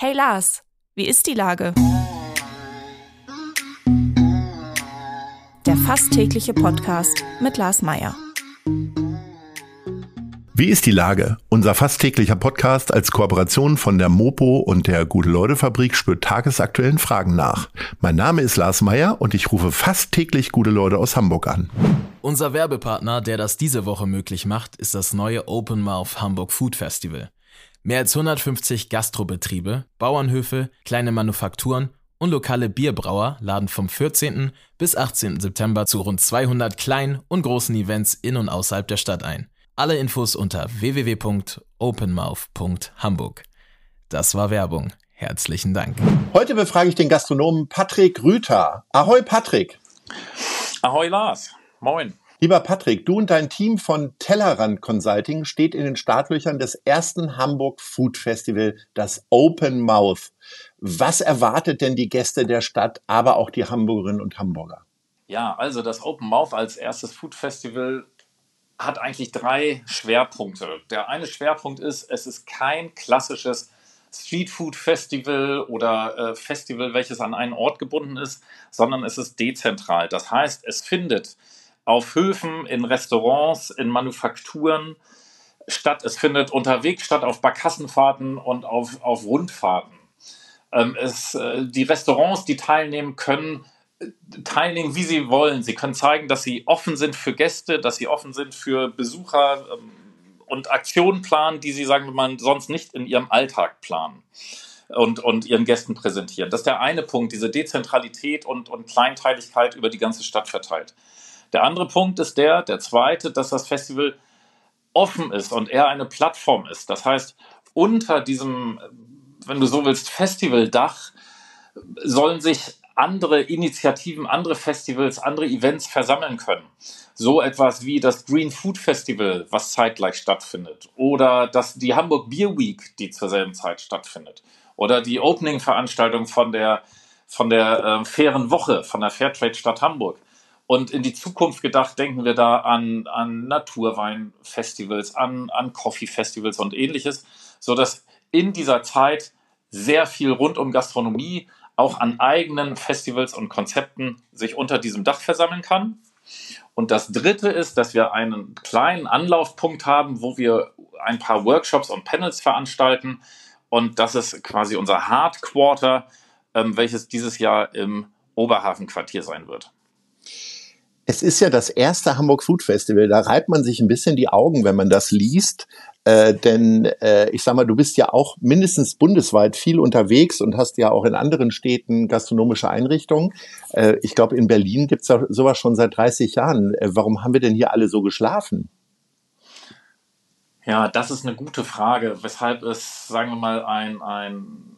Hey Lars, wie ist die Lage? Der fast tägliche Podcast mit Lars Meier. Wie ist die Lage? Unser fast täglicher Podcast als Kooperation von der Mopo und der Gute-Leute-Fabrik spürt tagesaktuellen Fragen nach. Mein Name ist Lars Meier und ich rufe fast täglich gute Leute aus Hamburg an. Unser Werbepartner, der das diese Woche möglich macht, ist das neue Open Mouth Hamburg Food Festival. Mehr als 150 Gastrobetriebe, Bauernhöfe, kleine Manufakturen und lokale Bierbrauer laden vom 14. bis 18. September zu rund 200 kleinen und großen Events in und außerhalb der Stadt ein. Alle Infos unter www.openmouth.hamburg. Das war Werbung. Herzlichen Dank. Heute befrage ich den Gastronomen Patrick Rüther. Ahoi Patrick. Ahoi Lars. Moin. Lieber Patrick, du und dein Team von Tellerrand Consulting steht in den Startlöchern des ersten Hamburg Food Festival, das Open Mouth. Was erwartet denn die Gäste der Stadt, aber auch die Hamburgerinnen und Hamburger? Ja, also das Open Mouth als erstes Food Festival hat eigentlich drei Schwerpunkte. Der eine Schwerpunkt ist, es ist kein klassisches Street Food Festival oder äh, Festival, welches an einen Ort gebunden ist, sondern es ist dezentral. Das heißt, es findet auf Höfen, in Restaurants, in Manufakturen statt. Es findet unterwegs statt, auf Barkassenfahrten und auf, auf Rundfahrten. Ähm, es, äh, die Restaurants, die teilnehmen, können äh, teilnehmen, wie sie wollen. Sie können zeigen, dass sie offen sind für Gäste, dass sie offen sind für Besucher ähm, und Aktionen planen, die sie, sagen wir mal, sonst nicht in ihrem Alltag planen und, und ihren Gästen präsentieren. Das ist der eine Punkt, diese Dezentralität und, und Kleinteiligkeit über die ganze Stadt verteilt. Der andere Punkt ist der, der zweite, dass das Festival offen ist und eher eine Plattform ist. Das heißt, unter diesem, wenn du so willst, Festivaldach sollen sich andere Initiativen, andere Festivals, andere Events versammeln können. So etwas wie das Green Food Festival, was zeitgleich stattfindet. Oder das, die Hamburg Beer Week, die zur selben Zeit stattfindet. Oder die Opening-Veranstaltung von der, von der äh, fairen Woche, von der Fairtrade Stadt Hamburg. Und in die Zukunft gedacht, denken wir da an, an Naturweinfestivals, an, an Coffee-Festivals und ähnliches, sodass in dieser Zeit sehr viel rund um Gastronomie auch an eigenen Festivals und Konzepten sich unter diesem Dach versammeln kann. Und das Dritte ist, dass wir einen kleinen Anlaufpunkt haben, wo wir ein paar Workshops und Panels veranstalten. Und das ist quasi unser Hardquarter, ähm, welches dieses Jahr im Oberhafenquartier sein wird. Es ist ja das erste Hamburg Food Festival. Da reibt man sich ein bisschen die Augen, wenn man das liest. Äh, denn äh, ich sag mal, du bist ja auch mindestens bundesweit viel unterwegs und hast ja auch in anderen Städten gastronomische Einrichtungen. Äh, ich glaube, in Berlin gibt's ja sowas schon seit 30 Jahren. Äh, warum haben wir denn hier alle so geschlafen? Ja, das ist eine gute Frage, weshalb es, sagen wir mal, ein, ein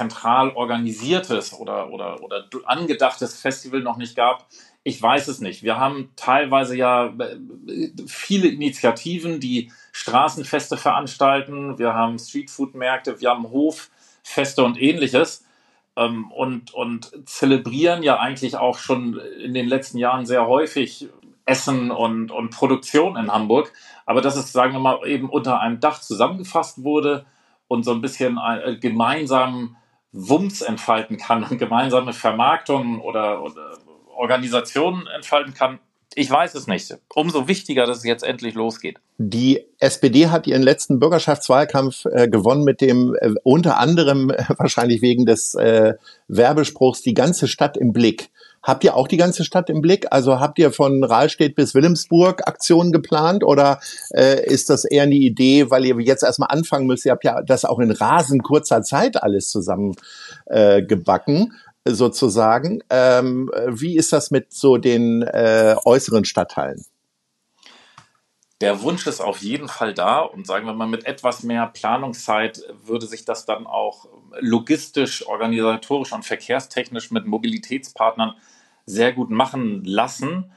zentral organisiertes oder, oder, oder angedachtes Festival noch nicht gab. Ich weiß es nicht. Wir haben teilweise ja äh, viele Initiativen, die Straßenfeste veranstalten. Wir haben Streetfood-Märkte, wir haben Hoffeste und ähnliches. Ähm, und, und zelebrieren ja eigentlich auch schon in den letzten Jahren sehr häufig Essen und, und Produktion in Hamburg. Aber dass es, sagen wir mal, eben unter einem Dach zusammengefasst wurde und so ein bisschen äh, gemeinsam Wumms entfalten kann und gemeinsame Vermarktung oder, oder Organisationen entfalten kann, ich weiß es nicht. Umso wichtiger, dass es jetzt endlich losgeht. Die SPD hat ihren letzten Bürgerschaftswahlkampf äh, gewonnen mit dem äh, unter anderem äh, wahrscheinlich wegen des äh, Werbespruchs die ganze Stadt im Blick. Habt ihr auch die ganze Stadt im Blick? Also habt ihr von Rahlstedt bis Wilhelmsburg Aktionen geplant oder äh, ist das eher eine Idee, weil ihr jetzt erstmal anfangen müsst? Ihr habt ja das auch in rasend kurzer Zeit alles zusammen äh, gebacken sozusagen. Ähm, wie ist das mit so den äh, äußeren Stadtteilen? Der Wunsch ist auf jeden Fall da und sagen wir mal, mit etwas mehr Planungszeit würde sich das dann auch logistisch, organisatorisch und verkehrstechnisch mit Mobilitätspartnern sehr gut machen lassen.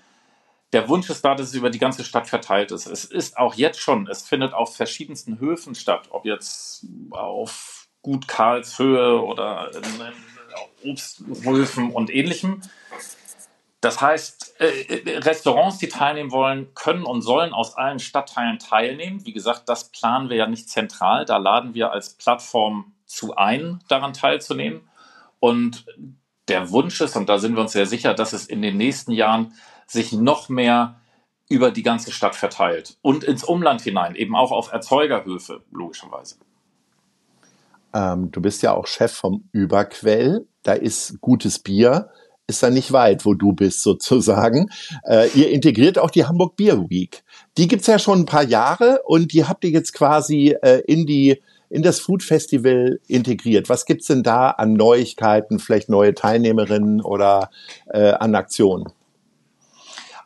Der Wunsch ist da, dass es über die ganze Stadt verteilt ist. Es ist auch jetzt schon, es findet auf verschiedensten Höfen statt, ob jetzt auf Gut Karlshöhe oder in, in Obsthöfen und ähnlichem. Das heißt, äh, Restaurants, die teilnehmen wollen, können und sollen aus allen Stadtteilen teilnehmen. Wie gesagt, das planen wir ja nicht zentral. Da laden wir als Plattform zu ein, daran teilzunehmen. Und der Wunsch ist, und da sind wir uns sehr sicher, dass es in den nächsten Jahren sich noch mehr über die ganze Stadt verteilt und ins Umland hinein, eben auch auf Erzeugerhöfe, logischerweise. Ähm, du bist ja auch Chef vom Überquell. Da ist gutes Bier, ist da nicht weit, wo du bist sozusagen. Äh, ihr integriert auch die Hamburg Beer Week. Die gibt's ja schon ein paar Jahre und die habt ihr jetzt quasi äh, in die in das Food Festival integriert. Was gibt's denn da an Neuigkeiten, vielleicht neue Teilnehmerinnen oder äh, an Aktionen?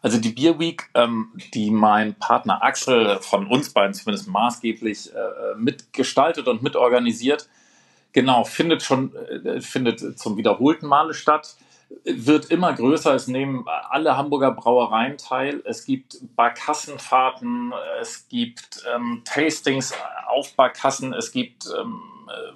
Also die Beer Week, ähm, die mein Partner Axel von uns beiden zumindest maßgeblich äh, mitgestaltet und mitorganisiert, genau, findet schon, äh, findet zum wiederholten Male statt wird immer größer. Es nehmen alle Hamburger Brauereien teil. Es gibt Barkassenfahrten, es gibt ähm, Tastings auf Barkassen, es gibt ähm,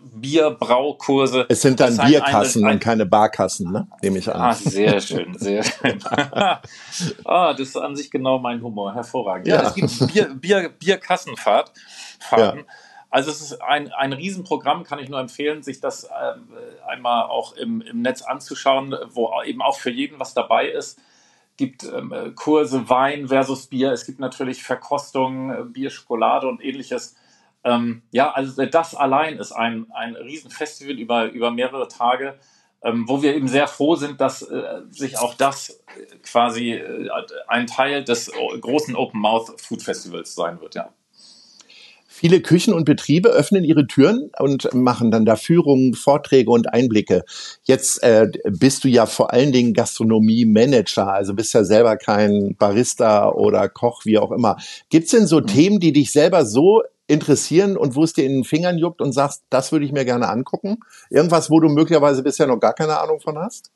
Bierbraukurse. Es sind dann Bierkassen und keine Barkassen, ne? nehme ich an. Ah, sehr schön, sehr schön. ah, das ist an sich genau mein Humor, hervorragend. Ja, ja. es gibt Bier, Bier, Bierkassenfahrt. Fahrten. Ja. Also es ist ein, ein Riesenprogramm, kann ich nur empfehlen, sich das äh, einmal auch im, im Netz anzuschauen, wo eben auch für jeden was dabei ist. Es gibt ähm, Kurse Wein versus Bier, es gibt natürlich Verkostungen, äh, Bier, Schokolade und ähnliches. Ähm, ja, also das allein ist ein, ein Riesenfestival über, über mehrere Tage, ähm, wo wir eben sehr froh sind, dass äh, sich auch das quasi äh, ein Teil des großen Open Mouth Food Festivals sein wird, ja. Viele Küchen und Betriebe öffnen ihre Türen und machen dann da Führungen, Vorträge und Einblicke. Jetzt äh, bist du ja vor allen Dingen Gastronomie-Manager, also bist ja selber kein Barista oder Koch, wie auch immer. Gibt's denn so mhm. Themen, die dich selber so interessieren und wo es dir in den Fingern juckt und sagst, das würde ich mir gerne angucken? Irgendwas, wo du möglicherweise bisher noch gar keine Ahnung von hast?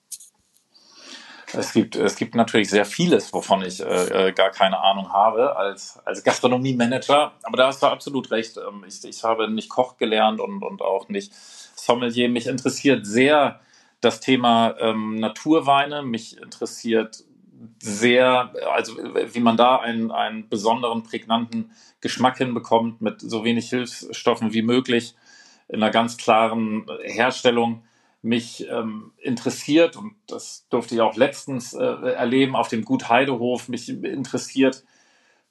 Es gibt, es gibt natürlich sehr vieles, wovon ich äh, äh, gar keine Ahnung habe als, als Gastronomie-Manager. Aber da hast du absolut recht. Ähm, ich, ich habe nicht Koch gelernt und, und auch nicht Sommelier. Mich interessiert sehr das Thema ähm, Naturweine. Mich interessiert sehr, also wie man da einen, einen besonderen, prägnanten Geschmack hinbekommt mit so wenig Hilfsstoffen wie möglich in einer ganz klaren Herstellung mich ähm, interessiert, und das durfte ich auch letztens äh, erleben auf dem Gut Heidehof, mich interessiert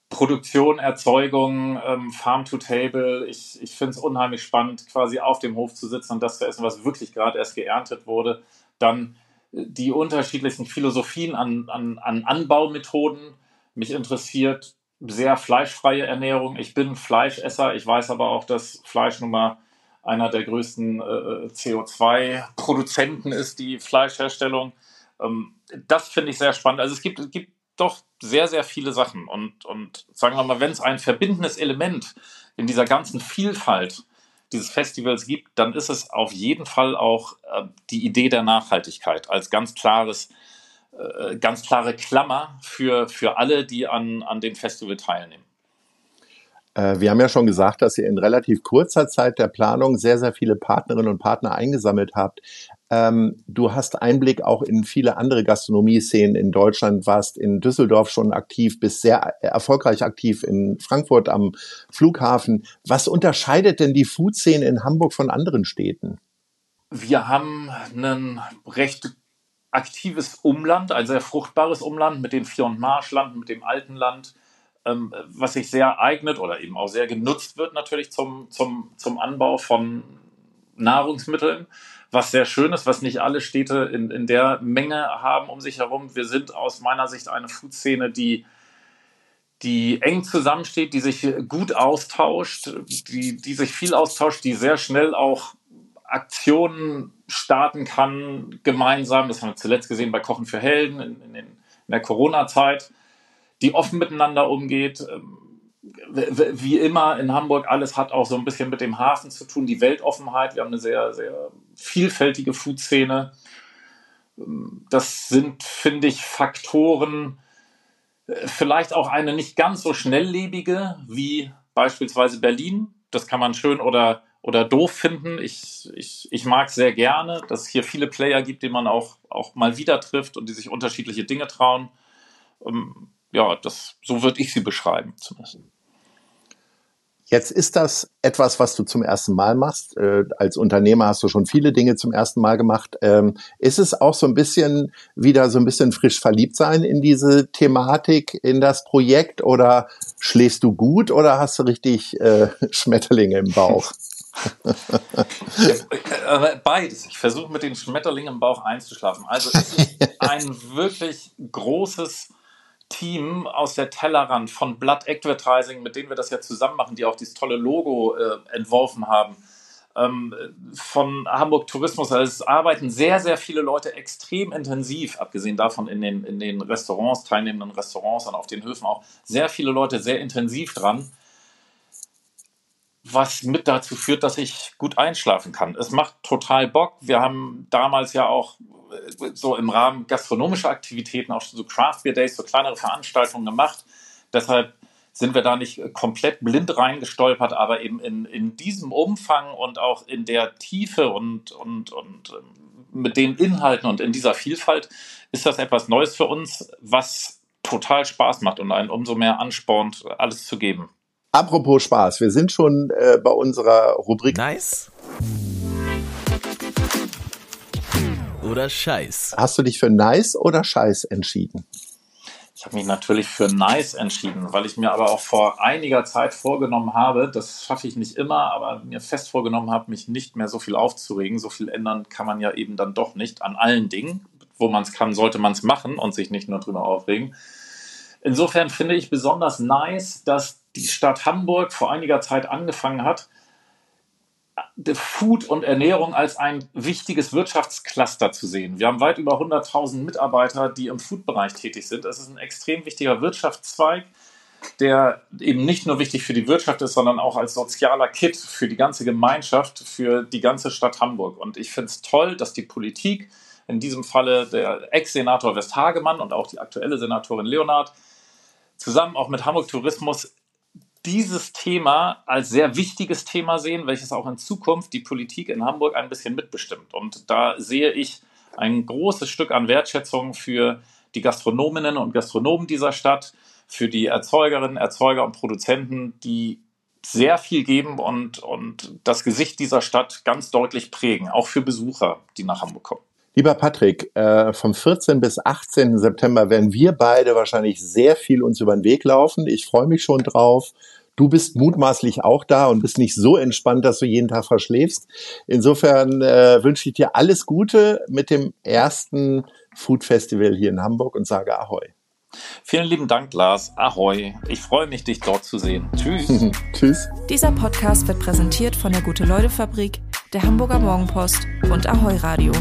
Produktion, Erzeugung, ähm, Farm to Table. Ich, ich finde es unheimlich spannend, quasi auf dem Hof zu sitzen und das zu essen, was wirklich gerade erst geerntet wurde. Dann äh, die unterschiedlichen Philosophien an, an, an Anbaumethoden. Mich interessiert sehr fleischfreie Ernährung. Ich bin Fleischesser. Ich weiß aber auch, dass Fleisch nun mal einer der größten äh, CO2-Produzenten ist, die Fleischherstellung. Ähm, das finde ich sehr spannend. Also es gibt, es gibt doch sehr, sehr viele Sachen. Und, und sagen wir mal, wenn es ein verbindendes Element in dieser ganzen Vielfalt dieses Festivals gibt, dann ist es auf jeden Fall auch äh, die Idee der Nachhaltigkeit als ganz klares, äh, ganz klare Klammer für, für alle, die an, an dem Festival teilnehmen. Äh, wir haben ja schon gesagt, dass ihr in relativ kurzer Zeit der Planung sehr, sehr viele Partnerinnen und Partner eingesammelt habt. Ähm, du hast Einblick auch in viele andere Gastronomie-Szenen in Deutschland, warst in Düsseldorf schon aktiv, bist sehr erfolgreich aktiv in Frankfurt am Flughafen. Was unterscheidet denn die Food-Szene in Hamburg von anderen Städten? Wir haben ein recht aktives Umland, ein sehr fruchtbares Umland mit dem Vier- und Marschland, mit dem Altenland ähm, was sich sehr eignet oder eben auch sehr genutzt wird natürlich zum, zum, zum Anbau von Nahrungsmitteln, was sehr schön ist, was nicht alle Städte in, in der Menge haben um sich herum. Wir sind aus meiner Sicht eine Food-Szene, die, die eng zusammensteht, die sich gut austauscht, die, die sich viel austauscht, die sehr schnell auch Aktionen starten kann, gemeinsam. Das haben wir zuletzt gesehen bei Kochen für Helden in, in, in der Corona-Zeit die offen miteinander umgeht. Ähm, wie immer in Hamburg, alles hat auch so ein bisschen mit dem Hafen zu tun, die Weltoffenheit. Wir haben eine sehr, sehr vielfältige Food-Szene. Ähm, das sind, finde ich, Faktoren, äh, vielleicht auch eine nicht ganz so schnelllebige wie beispielsweise Berlin. Das kann man schön oder, oder doof finden. Ich, ich, ich mag sehr gerne, dass es hier viele Player gibt, die man auch, auch mal wieder trifft und die sich unterschiedliche Dinge trauen. Ja, das, so würde ich sie beschreiben zumindest. Jetzt ist das etwas, was du zum ersten Mal machst. Äh, als Unternehmer hast du schon viele Dinge zum ersten Mal gemacht. Ähm, ist es auch so ein bisschen wieder so ein bisschen frisch verliebt sein in diese Thematik, in das Projekt oder schläfst du gut oder hast du richtig äh, Schmetterlinge im Bauch? Äh, beides. Ich versuche mit den Schmetterlingen im Bauch einzuschlafen. Also es ist ein wirklich großes Team aus der Tellerrand von Blood Advertising, mit denen wir das ja zusammen machen, die auch dieses tolle Logo äh, entworfen haben. Ähm, von Hamburg Tourismus. Also es arbeiten sehr, sehr viele Leute extrem intensiv, abgesehen davon in den, in den Restaurants, teilnehmenden Restaurants und auf den Höfen auch sehr viele Leute sehr intensiv dran was mit dazu führt, dass ich gut einschlafen kann. Es macht total Bock. Wir haben damals ja auch äh, so im Rahmen gastronomischer Aktivitäten auch so Craft Beer Days, so kleinere Veranstaltungen gemacht. Deshalb sind wir da nicht komplett blind reingestolpert, aber eben in, in diesem Umfang und auch in der Tiefe und, und, und ähm, mit den Inhalten und in dieser Vielfalt ist das etwas Neues für uns, was total Spaß macht und einen umso mehr anspornt, alles zu geben. Apropos Spaß, wir sind schon äh, bei unserer Rubrik. Nice. Oder Scheiß. Hast du dich für Nice oder Scheiß entschieden? Ich habe mich natürlich für Nice entschieden, weil ich mir aber auch vor einiger Zeit vorgenommen habe, das schaffe ich nicht immer, aber mir fest vorgenommen habe, mich nicht mehr so viel aufzuregen. So viel ändern kann man ja eben dann doch nicht an allen Dingen. Wo man es kann, sollte man es machen und sich nicht nur drüber aufregen. Insofern finde ich besonders nice, dass die Stadt Hamburg vor einiger Zeit angefangen hat, Food und Ernährung als ein wichtiges Wirtschaftscluster zu sehen. Wir haben weit über 100.000 Mitarbeiter, die im Food-Bereich tätig sind. Das ist ein extrem wichtiger Wirtschaftszweig, der eben nicht nur wichtig für die Wirtschaft ist, sondern auch als sozialer Kit für die ganze Gemeinschaft, für die ganze Stadt Hamburg. Und ich finde es toll, dass die Politik, in diesem Falle der Ex-Senator Westhagemann und auch die aktuelle Senatorin Leonard, zusammen auch mit Hamburg Tourismus dieses Thema als sehr wichtiges Thema sehen, welches auch in Zukunft die Politik in Hamburg ein bisschen mitbestimmt. Und da sehe ich ein großes Stück an Wertschätzung für die Gastronominnen und Gastronomen dieser Stadt, für die Erzeugerinnen, Erzeuger und Produzenten, die sehr viel geben und, und das Gesicht dieser Stadt ganz deutlich prägen, auch für Besucher, die nach Hamburg kommen. Lieber Patrick, äh, vom 14. bis 18. September werden wir beide wahrscheinlich sehr viel uns über den Weg laufen. Ich freue mich schon drauf. Du bist mutmaßlich auch da und bist nicht so entspannt, dass du jeden Tag verschläfst. Insofern äh, wünsche ich dir alles Gute mit dem ersten Food Festival hier in Hamburg und sage Ahoi. Vielen lieben Dank, Lars. Ahoi. Ich freue mich, dich dort zu sehen. Tschüss. Tschüss. Dieser Podcast wird präsentiert von der Gute-Leute-Fabrik, der Hamburger Morgenpost und Ahoi Radio.